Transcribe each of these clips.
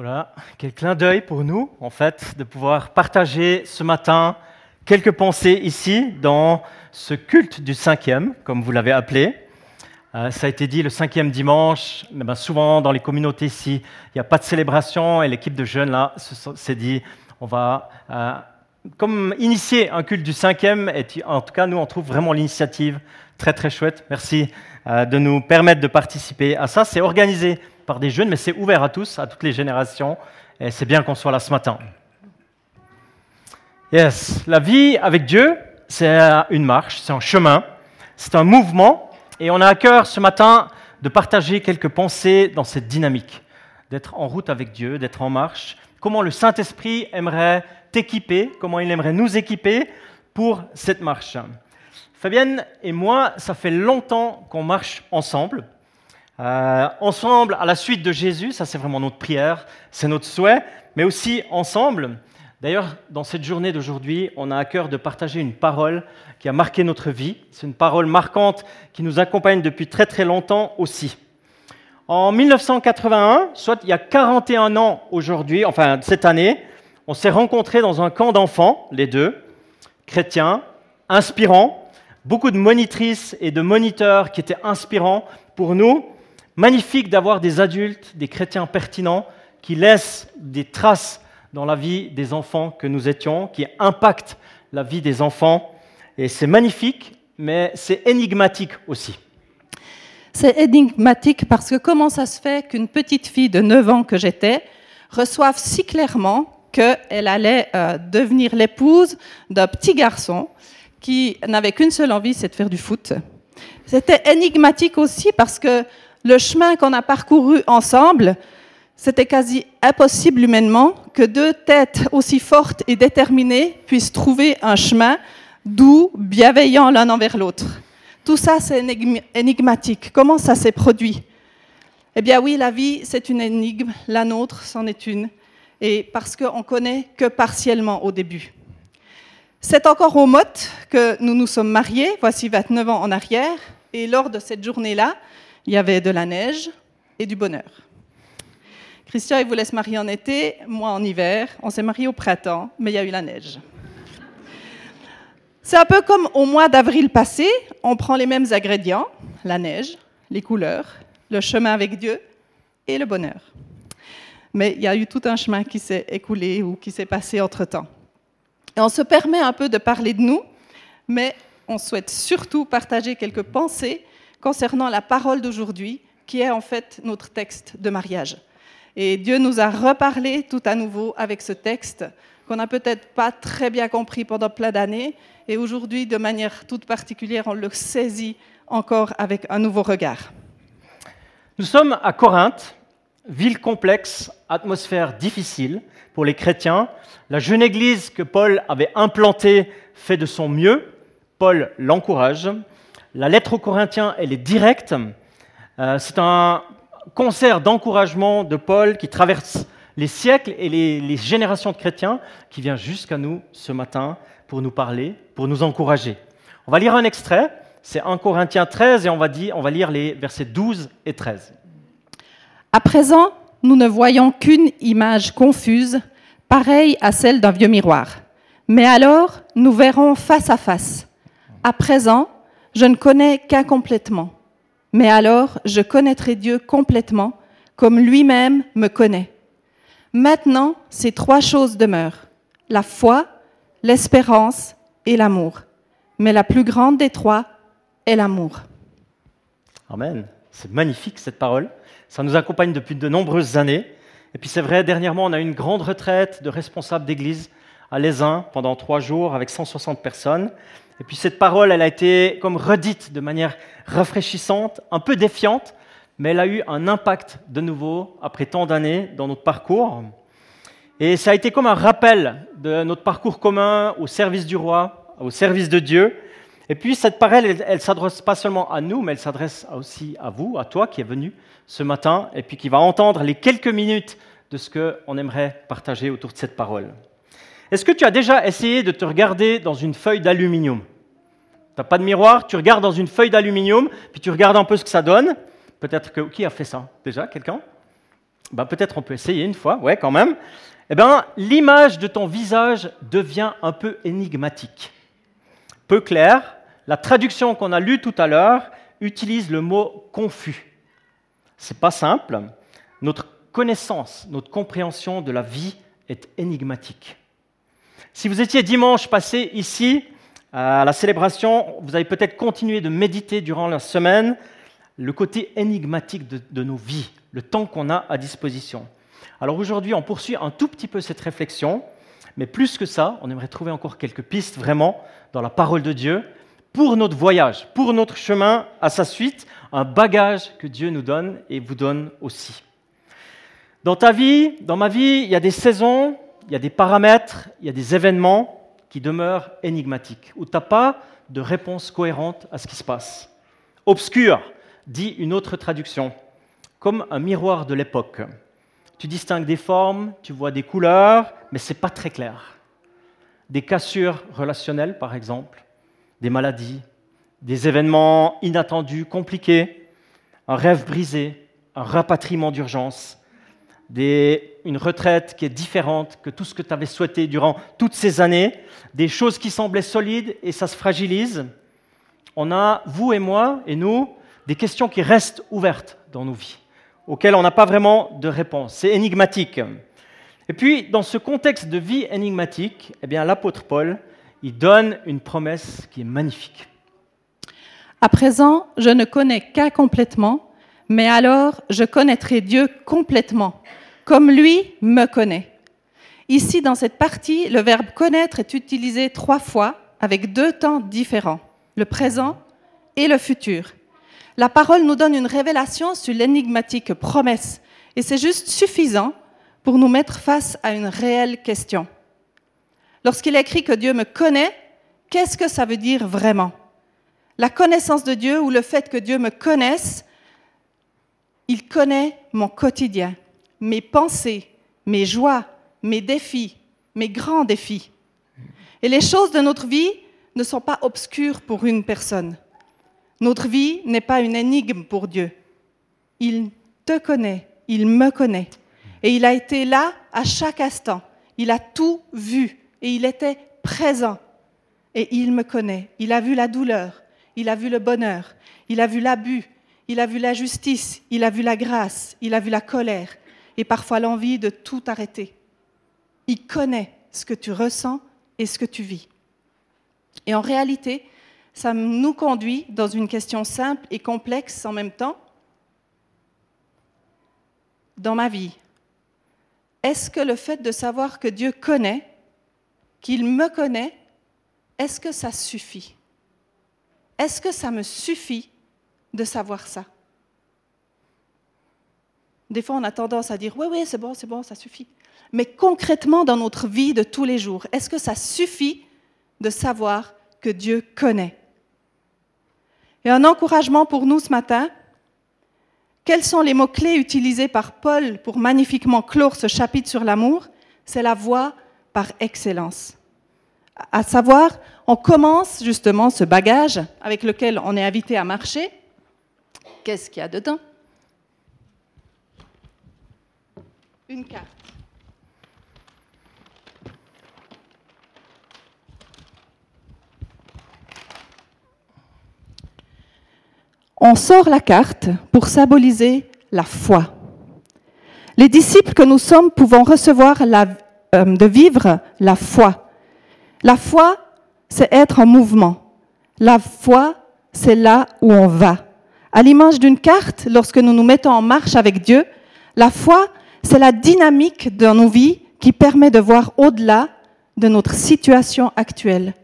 Voilà, quel clin d'œil pour nous, en fait, de pouvoir partager ce matin quelques pensées ici dans ce culte du cinquième, comme vous l'avez appelé. Euh, ça a été dit le cinquième dimanche, mais ben, souvent dans les communautés ici, il n'y a pas de célébration et l'équipe de jeunes là s'est dit on va euh, comme initier un culte du cinquième, et en tout cas nous on trouve vraiment l'initiative très très chouette. Merci euh, de nous permettre de participer à ça. C'est organisé par des jeunes, mais c'est ouvert à tous, à toutes les générations, et c'est bien qu'on soit là ce matin. Yes, la vie avec Dieu, c'est une marche, c'est un chemin, c'est un mouvement, et on a à cœur ce matin de partager quelques pensées dans cette dynamique, d'être en route avec Dieu, d'être en marche, comment le Saint-Esprit aimerait t'équiper, comment il aimerait nous équiper pour cette marche. Fabienne et moi, ça fait longtemps qu'on marche ensemble. Euh, ensemble à la suite de Jésus, ça c'est vraiment notre prière, c'est notre souhait, mais aussi ensemble. D'ailleurs, dans cette journée d'aujourd'hui, on a à cœur de partager une parole qui a marqué notre vie. C'est une parole marquante qui nous accompagne depuis très très longtemps aussi. En 1981, soit il y a 41 ans aujourd'hui, enfin cette année, on s'est rencontrés dans un camp d'enfants, les deux, chrétiens, inspirants, beaucoup de monitrices et de moniteurs qui étaient inspirants pour nous. Magnifique d'avoir des adultes, des chrétiens pertinents qui laissent des traces dans la vie des enfants que nous étions, qui impactent la vie des enfants. Et c'est magnifique, mais c'est énigmatique aussi. C'est énigmatique parce que comment ça se fait qu'une petite fille de 9 ans que j'étais reçoive si clairement qu'elle allait euh, devenir l'épouse d'un petit garçon qui n'avait qu'une seule envie, c'est de faire du foot. C'était énigmatique aussi parce que le chemin qu'on a parcouru ensemble, c'était quasi impossible humainement que deux têtes aussi fortes et déterminées puissent trouver un chemin doux, bienveillant l'un envers l'autre. Tout ça, c'est énigmatique. Comment ça s'est produit? Eh bien oui, la vie, c'est une énigme, la nôtre, c'en est une. Et parce qu'on connaît que partiellement au début. C'est encore au mot que nous nous sommes mariés, voici 29 ans en arrière, et lors de cette journée-là, il y avait de la neige et du bonheur. Christian, il voulait se marier en été, moi en hiver, on s'est mariés au printemps, mais il y a eu la neige. C'est un peu comme au mois d'avril passé, on prend les mêmes ingrédients, la neige, les couleurs, le chemin avec Dieu et le bonheur. Mais il y a eu tout un chemin qui s'est écoulé ou qui s'est passé entre-temps. Et on se permet un peu de parler de nous, mais on souhaite surtout partager quelques pensées concernant la parole d'aujourd'hui, qui est en fait notre texte de mariage. Et Dieu nous a reparlé tout à nouveau avec ce texte qu'on n'a peut-être pas très bien compris pendant plein d'années, et aujourd'hui, de manière toute particulière, on le saisit encore avec un nouveau regard. Nous sommes à Corinthe, ville complexe, atmosphère difficile pour les chrétiens. La jeune église que Paul avait implantée fait de son mieux. Paul l'encourage. La lettre aux Corinthiens, elle est directe. Euh, c'est un concert d'encouragement de Paul qui traverse les siècles et les, générations de chrétiens qui vient jusqu'à nous ce matin pour nous parler, pour nous encourager. On va lire un extrait, c'est 1 Corinthiens 13 et on va, dire, on va lire les versets 12 et 13. À présent, nous ne voyons qu'une image confuse, pareille à celle d'un vieux miroir. Mais alors, nous verrons face à face. À présent, je ne connais qu'incomplètement. Mais alors, je connaîtrai Dieu complètement, comme lui-même me connaît. Maintenant, ces trois choses demeurent. La foi, l'espérance et l'amour. Mais la plus grande des trois est l'amour. Amen. C'est magnifique cette parole. Ça nous accompagne depuis de nombreuses années. Et puis c'est vrai, dernièrement, on a eu une grande retraite de responsables d'église à Lézin pendant trois jours avec 160 personnes. Et puis cette parole, elle a été comme redite de manière rafraîchissante, un peu défiante, mais elle a eu un impact de nouveau après tant d'années dans notre parcours. Et ça a été comme un rappel de notre parcours commun au service du roi, au service de Dieu. Et puis cette parole, elle ne s'adresse pas seulement à nous, mais elle s'adresse aussi à vous, à toi qui es venu ce matin, et puis qui va entendre les quelques minutes de ce qu'on aimerait partager autour de cette parole. Est-ce que tu as déjà essayé de te regarder dans une feuille d'aluminium? Tu n'as pas de miroir, tu regardes dans une feuille d'aluminium, puis tu regardes un peu ce que ça donne. Peut-être que... Qui a fait ça déjà Quelqu'un? Bah, Peut-être on peut essayer une fois, ouais, quand même. Eh bien, l'image de ton visage devient un peu énigmatique. Peu clair, la traduction qu'on a lue tout à l'heure utilise le mot confus. C'est pas simple. Notre connaissance, notre compréhension de la vie est énigmatique. Si vous étiez dimanche passé ici, à la célébration, vous avez peut-être continué de méditer durant la semaine le côté énigmatique de, nos vies, le temps qu'on a à disposition. Alors aujourd'hui, on poursuit un tout petit peu cette réflexion, mais plus que ça, on aimerait trouver encore quelques pistes vraiment dans la parole de Dieu pour notre voyage, pour notre chemin à sa suite, un bagage que Dieu nous donne et vous donne aussi. Dans ta vie, dans ma vie, il y a des saisons, il y a des paramètres, il y a des événements qui demeure énigmatique, où tu n'as pas de réponse cohérente à ce qui se passe. Obscur, dit une autre traduction, comme un miroir de l'époque. Tu distingues des formes, tu vois des couleurs, mais ce n'est pas très clair. Des cassures relationnelles, par exemple, des maladies, des événements inattendus, compliqués, un rêve brisé, un rapatriement d'urgence, une retraite qui est différente que tout ce que tu avais souhaité durant toutes ces années, des choses qui semblaient solides et ça se fragilise. On a, vous et moi et nous, des questions qui restent ouvertes dans nos vies, auxquelles on n'a pas vraiment de réponse. C'est énigmatique. Et puis, dans ce contexte de vie énigmatique, eh bien, l'apôtre Paul, il donne une promesse qui est magnifique. À présent, je ne connais qu'un complètement, mais alors je connaîtrai Dieu complètement, comme lui me connaît. Ici, dans cette partie, le verbe connaître est utilisé trois fois avec deux temps différents, le présent et le futur. La parole nous donne une révélation sur l'énigmatique promesse, et c'est juste suffisant pour nous mettre face à une réelle question. Lorsqu'il écrit que Dieu me connaît, qu'est-ce que ça veut dire vraiment? La connaissance de Dieu ou le fait que Dieu me connaisse, il connaît mon quotidien mes pensées, mes joies, mes défis, mes grands défis. Et les choses de notre vie ne sont pas obscures pour une personne. Notre vie n'est pas une énigme pour Dieu. Il te connaît, il me connaît. Et il a été là à chaque instant. Il a tout vu et il était présent. Et il me connaît. Il a vu la douleur, il a vu le bonheur, il a vu l'abus, il a vu la justice, il a vu la grâce, il a vu la colère, et parfois l'envie de tout arrêter. Il connaît ce que tu ressens et ce que tu vis. Et en réalité, ça nous conduit dans une question simple et complexe en même temps. Dans ma vie, est-ce que le fait de savoir que Dieu connaît, qu'il me connaît, est-ce que ça suffit? Est-ce que ça me suffit de savoir ça? Des fois, on a tendance à dire oui, oui, c'est bon, c'est bon, ça suffit. Mais concrètement, dans notre vie de tous les jours, est-ce que ça suffit de savoir que Dieu connaît? Et un encouragement pour nous ce matin, quels sont les mots-clés utilisés par Paul pour magnifiquement clore ce chapitre sur l'amour? C'est la voie par excellence. À savoir, on commence justement ce bagage avec lequel on est invité à marcher. Qu'est-ce qu'il y a dedans? Une carte. On sort la carte pour symboliser la foi. Les disciples que nous sommes pouvons recevoir euh, de vivre la foi. La foi, c'est être en mouvement. La foi, c'est là où on va. À l'image d'une carte, lorsque nous nous mettons en marche avec Dieu, la foi, c'est la dynamique de nos vies qui permet de voir au-delà de notre situation actuelle.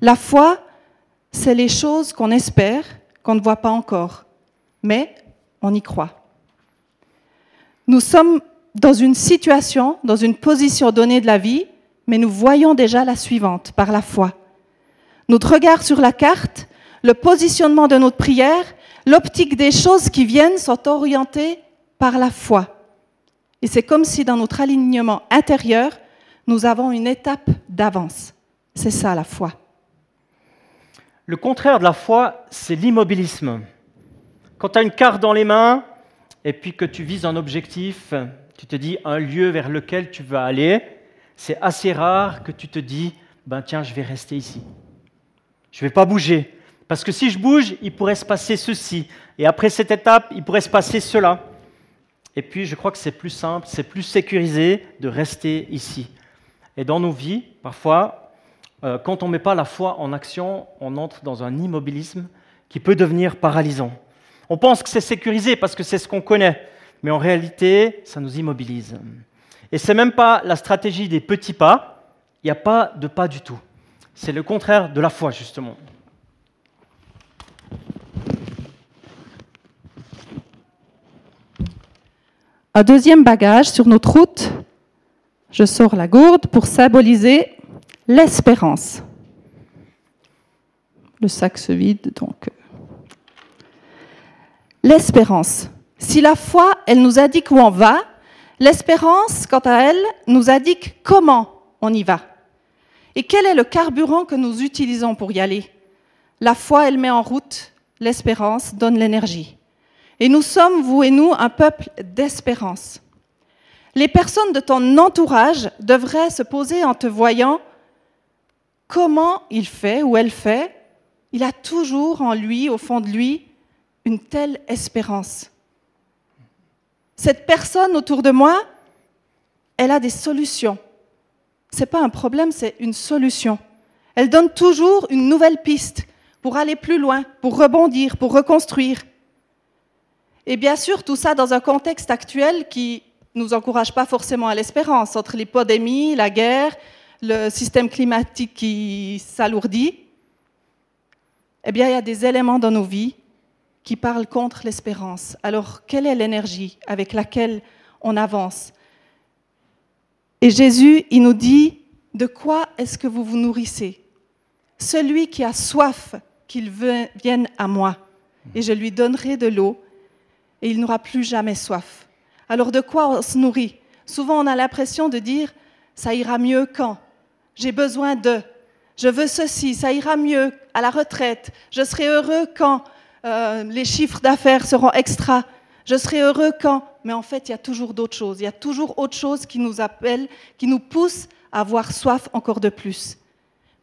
La foi, c'est les choses qu'on espère, qu'on ne voit pas encore, mais on y croit. Nous sommes dans une situation, dans une position donnée de la vie, mais nous voyons déjà la suivante par la foi. Notre regard sur la carte, le positionnement de notre prière, l'optique des choses qui viennent sont orientés par la foi. Et c'est comme si dans notre alignement intérieur, nous avons une étape d'avance. C'est ça la foi. Le contraire de la foi, c'est l'immobilisme. Quand tu as une carte dans les mains, et puis que tu vises un objectif, tu te dis un lieu vers lequel tu veux aller, c'est assez rare que tu te dis, ben tiens, je vais rester ici. Je ne vais pas bouger. Parce que si je bouge, il pourrait se passer ceci. Et après cette étape, il pourrait se passer cela. Et puis, je crois que c'est plus simple, c'est plus sécurisé de rester ici. Et dans nos vies, parfois, euh, quand on ne met pas la foi en action, on entre dans un immobilisme qui peut devenir paralysant. On pense que c'est sécurisé parce que c'est ce qu'on connaît, mais en réalité, ça nous immobilise. Et ce n'est même pas la stratégie des petits pas, il n'y a pas de pas du tout. C'est le contraire de la foi, justement. Un deuxième bagage sur notre route, je sors la gourde pour symboliser l'espérance. Le sac se vide, donc. L'espérance. Si la foi, elle nous indique où on va, l'espérance, quant à elle, nous indique comment on y va. Et quel est le carburant que nous utilisons pour y aller? La foi, elle met en route, l'espérance donne l'énergie. Et nous sommes, vous et nous, un peuple d'espérance. Les personnes de ton entourage devraient se poser en te voyant comment il fait ou elle fait. Il a toujours en lui, au fond de lui, une telle espérance. Cette personne autour de moi, elle a des solutions. Ce n'est pas un problème, c'est une solution. Elle donne toujours une nouvelle piste pour aller plus loin, pour rebondir, pour reconstruire. Et bien sûr, tout ça dans un contexte actuel qui ne nous encourage pas forcément à l'espérance, entre l'épidémie, la guerre, le système climatique qui s'alourdit. Eh bien, il y a des éléments dans nos vies qui parlent contre l'espérance. Alors, quelle est l'énergie avec laquelle on avance? Et Jésus, il nous dit, de quoi est-ce que vous vous nourrissez? Celui qui a soif, qu'il vienne à moi, et je lui donnerai de l'eau, et il n'aura plus jamais soif. Alors de quoi on se nourrit? Souvent on a l'impression de dire, ça ira mieux quand? J'ai besoin de, je veux ceci, ça ira mieux à la retraite, je serai heureux quand euh, les chiffres d'affaires seront extra, je serai heureux quand? Mais en fait, il y a toujours d'autres choses. Il y a toujours autre chose qui nous appelle, qui nous pousse à avoir soif encore de plus.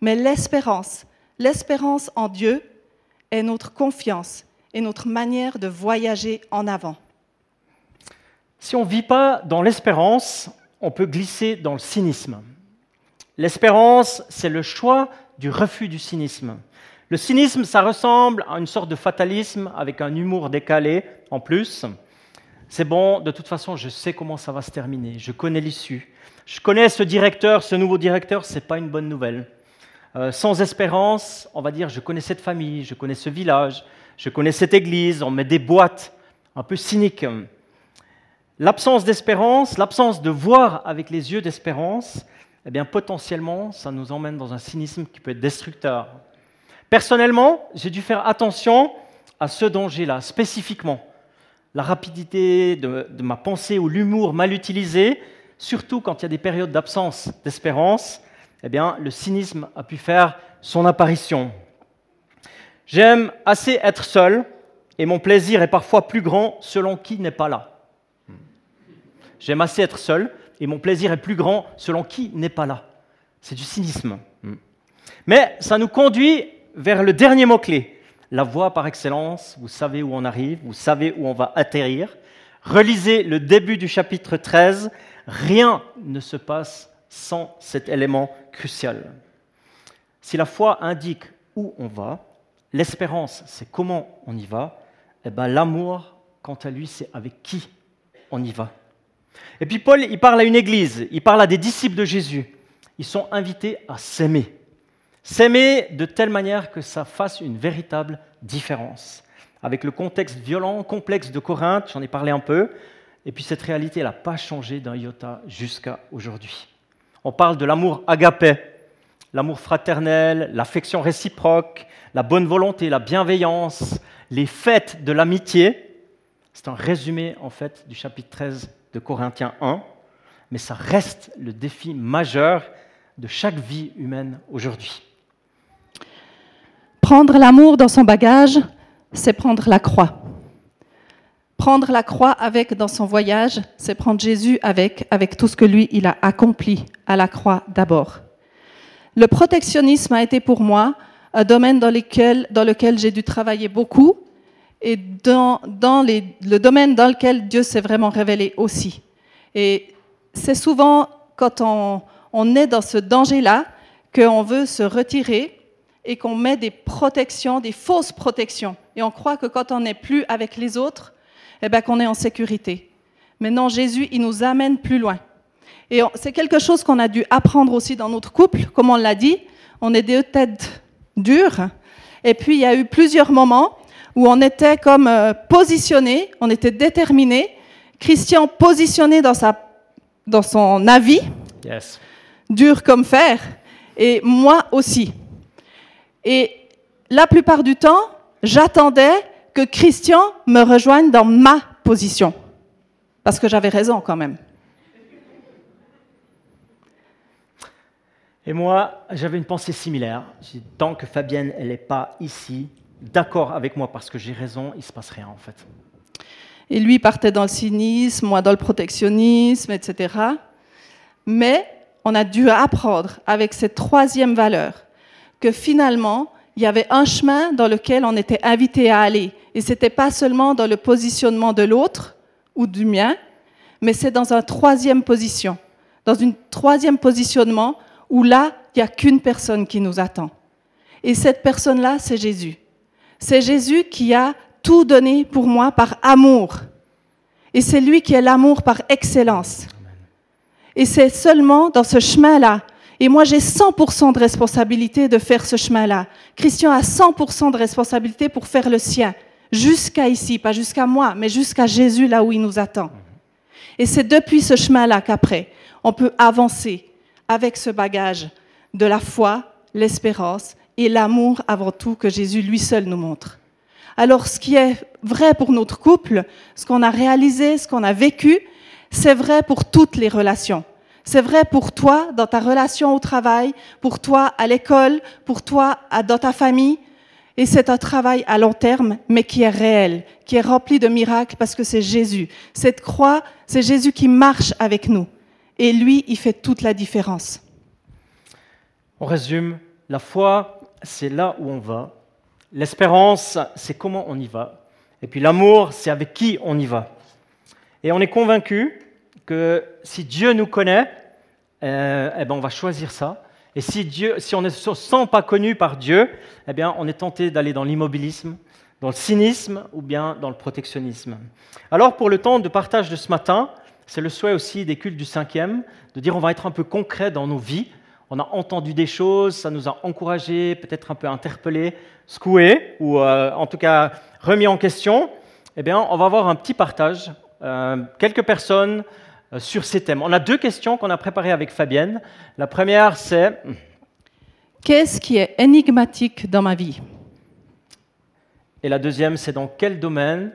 Mais l'espérance, l'espérance en Dieu est notre confiance et notre manière de voyager en avant. Si on ne vit pas dans l'espérance, on peut glisser dans le cynisme. L'espérance, c'est le choix du refus du cynisme. Le cynisme, ça ressemble à une sorte de fatalisme avec un humour décalé en plus c'est bon, de toute façon, je sais comment ça va se terminer, je connais l'issue. Je connais ce directeur, ce nouveau directeur, ce n'est pas une bonne nouvelle. Euh, sans espérance, on va dire, je connais cette famille, je connais ce village, je connais cette église, on met des boîtes un peu cyniques. L'absence d'espérance, l'absence de voir avec les yeux d'espérance, eh bien potentiellement, ça nous emmène dans un cynisme qui peut être destructeur. Personnellement, j'ai dû faire attention à ce danger-là, spécifiquement la rapidité de, ma pensée ou l'humour mal utilisé, surtout quand il y a des périodes d'absence d'espérance, eh bien, le cynisme a pu faire son apparition. J'aime assez être seul, et mon plaisir est parfois plus grand selon qui n'est pas là. J'aime assez être seul, et mon plaisir est plus grand selon qui n'est pas là. C'est du cynisme. Mais ça nous conduit vers le dernier mot-clé, la voie par excellence, vous savez où on arrive, vous savez où on va atterrir. Relisez le début du chapitre 13, rien ne se passe sans cet élément crucial. Si la foi indique où on va, l'espérance c'est comment on y va, et eh ben l'amour, quant à lui, c'est avec qui on y va. Et puis Paul, il parle à une église, il parle à des disciples de Jésus. Ils sont invités à s'aimer. S'aimer de telle manière que ça fasse une véritable différence. Avec le contexte violent, complexe de Corinthe, j'en ai parlé un peu, et puis cette réalité, n'a pas changé d'un iota jusqu'à aujourd'hui. On parle de l'amour agapé, l'amour fraternel, l'affection réciproque, la bonne volonté, la bienveillance, les fêtes de l'amitié. C'est un résumé en fait du chapitre 13 de Corinthiens 1, mais ça reste le défi majeur de chaque vie humaine aujourd'hui. Prendre l'amour dans son bagage, c'est prendre la croix. Prendre la croix avec dans son voyage, c'est prendre Jésus avec, avec tout ce que lui, il a accompli à la croix d'abord. Le protectionnisme a été pour moi un domaine dans, lequel, dans lequel j'ai dû travailler beaucoup et dans, dans les, le domaine dans lequel Dieu s'est vraiment révélé aussi. Et c'est souvent quand on, on est dans ce danger-là qu'on veut se retirer et qu'on met des protections, des fausses protections. Et on croit que quand on n'est plus avec les autres, eh ben, qu'on est en sécurité. Mais non, Jésus, il nous amène plus loin. Et c'est quelque chose qu'on a dû apprendre aussi dans notre couple, comme on l'a dit. On est deux têtes dures. Et puis, il y a eu plusieurs moments où on était comme euh, positionnés, on était déterminés. Christian positionné dans, sa, dans son avis, Yes. dur comme fer, et moi aussi. Et la plupart du temps, j'attendais que Christian me rejoigne dans ma position. Parce que j'avais raison quand même. Et moi, j'avais une pensée similaire. Tant que Fabienne, elle n'est pas ici, d'accord avec moi parce que j'ai raison, il ne se passe rien en fait. Et lui partait dans le cynisme, moi dans le protectionnisme, etc. Mais on a dû apprendre avec cette troisième valeur que finalement, il y avait un chemin dans lequel on était invité à aller. Et ce n'était pas seulement dans le positionnement de l'autre ou du mien, mais c'est dans une troisième position, dans une troisième positionnement où là, il n'y a qu'une personne qui nous attend. Et cette personne-là, c'est Jésus. C'est Jésus qui a tout donné pour moi par amour. Et c'est lui qui est l'amour par excellence. Et c'est seulement dans ce chemin-là. Et moi, j'ai 100% de responsabilité de faire ce chemin-là. Christian a 100% de responsabilité pour faire le sien. Jusqu'à ici, pas jusqu'à moi, mais jusqu'à Jésus, là où il nous attend. Et c'est depuis ce chemin-là qu'après, on peut avancer avec ce bagage de la foi, l'espérance et l'amour avant tout que Jésus lui seul nous montre. Alors ce qui est vrai pour notre couple, ce qu'on a réalisé, ce qu'on a vécu, c'est vrai pour toutes les relations. C'est vrai pour toi dans ta relation au travail, pour toi à l'école, pour toi dans ta famille. Et c'est un travail à long terme, mais qui est réel, qui est rempli de miracles parce que c'est Jésus. Cette croix, c'est Jésus qui marche avec nous. Et lui, il fait toute la différence. On résume, la foi, c'est là où on va. L'espérance, c'est comment on y va. Et puis l'amour, c'est avec qui on y va. Et on est convaincu que si Dieu nous connaît, euh, eh ben on va choisir ça. Et si, Dieu, si on ne se sent pas connu par Dieu, eh bien on est tenté d'aller dans l'immobilisme, dans le cynisme ou bien dans le protectionnisme. Alors pour le temps de partage de ce matin, c'est le souhait aussi des cultes du cinquième, de dire on va être un peu concret dans nos vies. On a entendu des choses, ça nous a encouragés, peut-être un peu interpellés, secoués, ou euh, en tout cas remis en question. Eh bien, on va avoir un petit partage, euh, quelques personnes euh, sur ces thèmes. On a deux questions qu'on a préparées avec Fabienne. La première, c'est Qu'est-ce qui est énigmatique dans ma vie? Et la deuxième, c'est dans quel domaine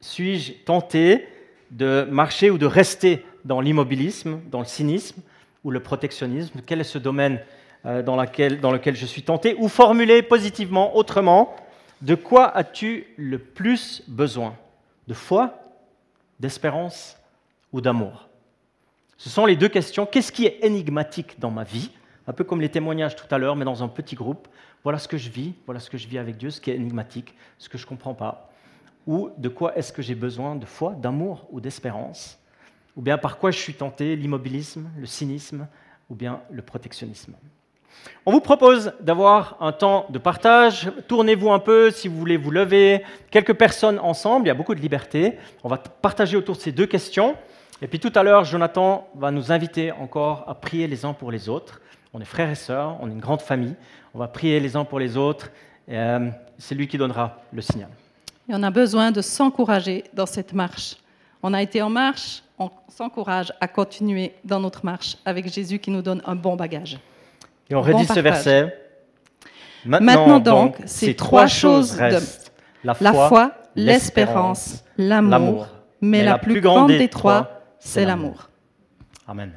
suis-je tenté? De marcher ou de rester dans l'immobilisme, dans le cynisme ou le protectionnisme Quel est ce domaine euh, dans, lequel je suis tenté Ou formuler positivement, autrement, de quoi as-tu le plus besoin? De foi, d'espérance ou d'amour? Ce sont les deux questions. Qu'est-ce qui est énigmatique dans ma vie? Un peu comme les témoignages tout à l'heure, mais dans un petit groupe. Voilà ce que je vis, voilà ce que je vis avec Dieu, ce qui est énigmatique, ce que je ne comprends pas. Ou de quoi est-ce que j'ai besoin de foi, d'amour ou d'espérance Ou bien par quoi je suis tenté, l'immobilisme, le cynisme ou bien le protectionnisme on vous propose d'avoir un temps de partage. Tournez-vous un peu si vous voulez vous lever. Quelques personnes ensemble, il y a beaucoup de liberté. On va partager autour de ces deux questions. Et puis tout à l'heure, Jonathan va nous inviter encore à prier les uns pour les autres. On est frères et sœurs, on est une grande famille. On va prier les uns pour les autres. Euh, C'est lui qui donnera le signal. Et on a besoin de s'encourager dans cette marche. On a été en marche, on s'encourage à continuer dans notre marche avec Jésus qui nous donne un bon bagage. Et on Bon redit ce verset. Maintenant donc, ces trois choses de-. La foi, l'espérance, l'amour. Mais la plus grande des trois, c'est l'amour. Amen.